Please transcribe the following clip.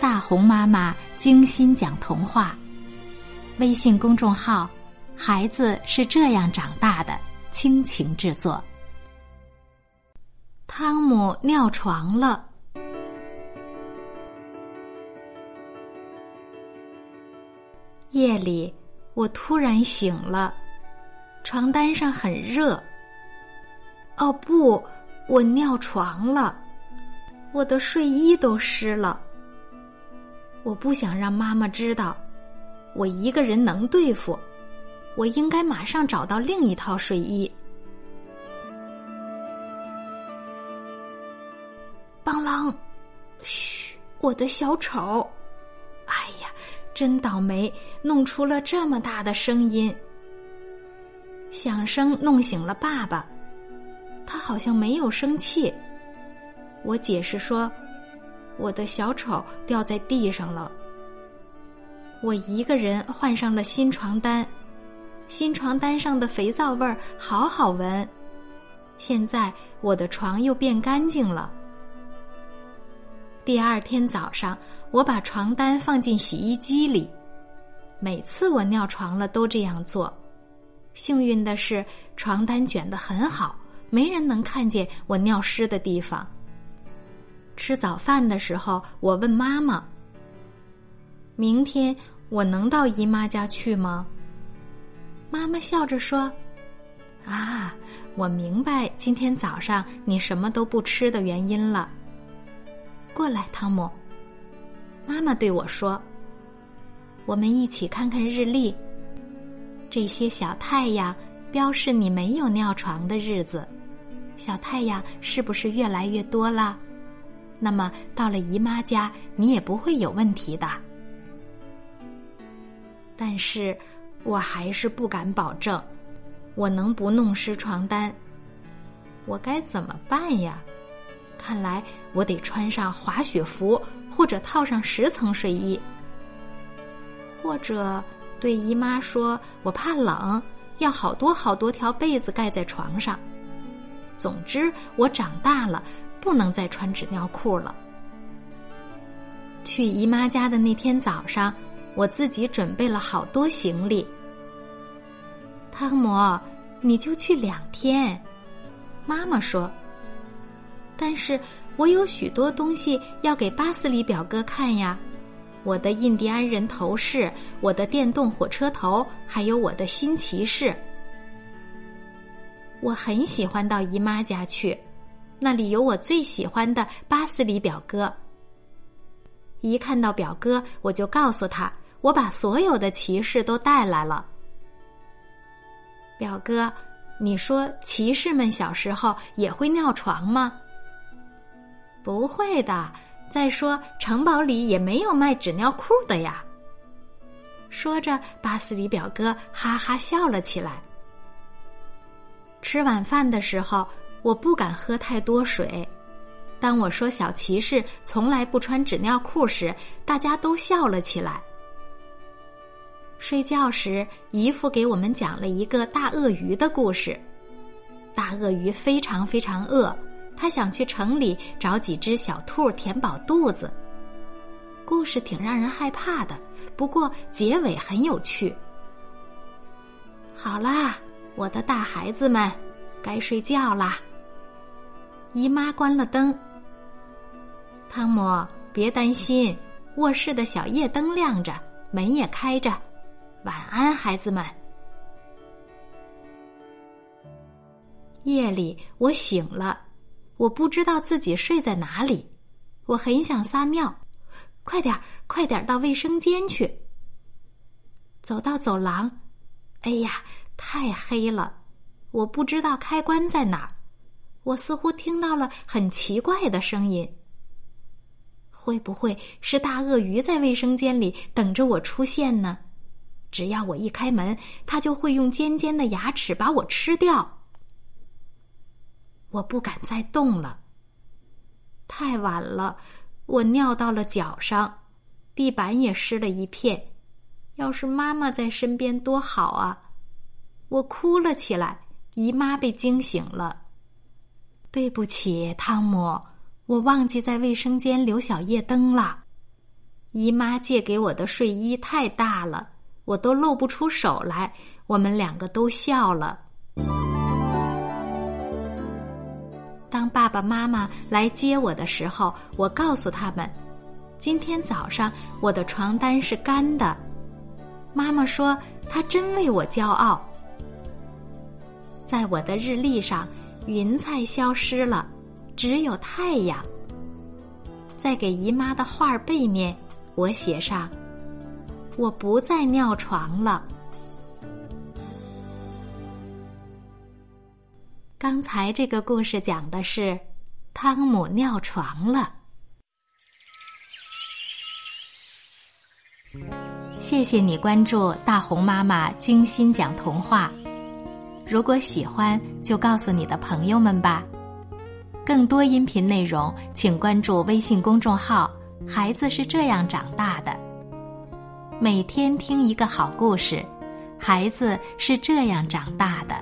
大红妈妈精心讲童话。微信公众号“孩子是这样长大的”倾情制作。汤姆尿床了。夜里，我突然醒了，床单上很热。哦不，我尿床了，我的睡衣都湿了。我不想让妈妈知道，我一个人能对付，我应该马上找到另一套睡衣。邦啷，嘘，我的小丑！哎呀！真倒霉，弄出了这么大的声音。响声弄醒了爸爸，他好像没有生气。我解释说，我的小丑掉在地上了。我一个人换上了新床单，新床单上的肥皂味儿好好闻。现在我的床又变干净了。第二天早上，我把床单放进洗衣机里。每次我尿床了都这样做。幸运的是，床单卷得很好，没人能看见我尿湿的地方。吃早饭的时候，我问妈妈：“明天我能到姨妈家去吗？”妈妈笑着说：“啊，我明白今天早上你什么都不吃的原因了。”过来，汤姆。妈妈对我说：“我们一起看看日历。这些小太阳标示你没有尿床的日子。小太阳是不是越来越多了？那么到了姨妈家，你也不会有问题的。但是我还是不敢保证，我能不弄湿床单。我该怎么办呀？”看来我得穿上滑雪服，或者套上十层睡衣，或者对姨妈说我怕冷，要好多好多条被子盖在床上。总之，我长大了，不能再穿纸尿裤了。去姨妈家的那天早上，我自己准备了好多行李。汤姆，你就去两天，妈妈说。但是我有许多东西要给巴斯里表哥看呀，我的印第安人头饰，我的电动火车头，还有我的新骑士。我很喜欢到姨妈家去，那里有我最喜欢的巴斯里表哥。一看到表哥，我就告诉他，我把所有的骑士都带来了。表哥，你说骑士们小时候也会尿床吗？不会的。再说，城堡里也没有卖纸尿裤的呀。说着，巴斯里表哥哈哈笑了起来。吃晚饭的时候，我不敢喝太多水。当我说小骑士从来不穿纸尿裤时，大家都笑了起来。睡觉时，姨父给我们讲了一个大鳄鱼的故事。大鳄鱼非常非常饿。他想去城里找几只小兔填饱肚子。故事挺让人害怕的，不过结尾很有趣。好啦，我的大孩子们，该睡觉啦。姨妈关了灯。汤姆，别担心，卧室的小夜灯亮着，门也开着。晚安，孩子们。夜里，我醒了。我不知道自己睡在哪里，我很想撒尿，快点儿，快点儿到卫生间去。走到走廊，哎呀，太黑了，我不知道开关在哪儿。我似乎听到了很奇怪的声音，会不会是大鳄鱼在卫生间里等着我出现呢？只要我一开门，它就会用尖尖的牙齿把我吃掉。我不敢再动了。太晚了，我尿到了脚上，地板也湿了一片。要是妈妈在身边多好啊！我哭了起来。姨妈被惊醒了。对不起，汤姆，我忘记在卫生间留小夜灯了。姨妈借给我的睡衣太大了，我都露不出手来。我们两个都笑了。当爸爸妈妈来接我的时候，我告诉他们，今天早上我的床单是干的。妈妈说，她真为我骄傲。在我的日历上，云彩消失了，只有太阳。在给姨妈的画背面，我写上：“我不再尿床了。”刚才这个故事讲的是汤姆尿床了。谢谢你关注大红妈妈精心讲童话。如果喜欢，就告诉你的朋友们吧。更多音频内容，请关注微信公众号“孩子是这样长大的”。每天听一个好故事，孩子是这样长大的。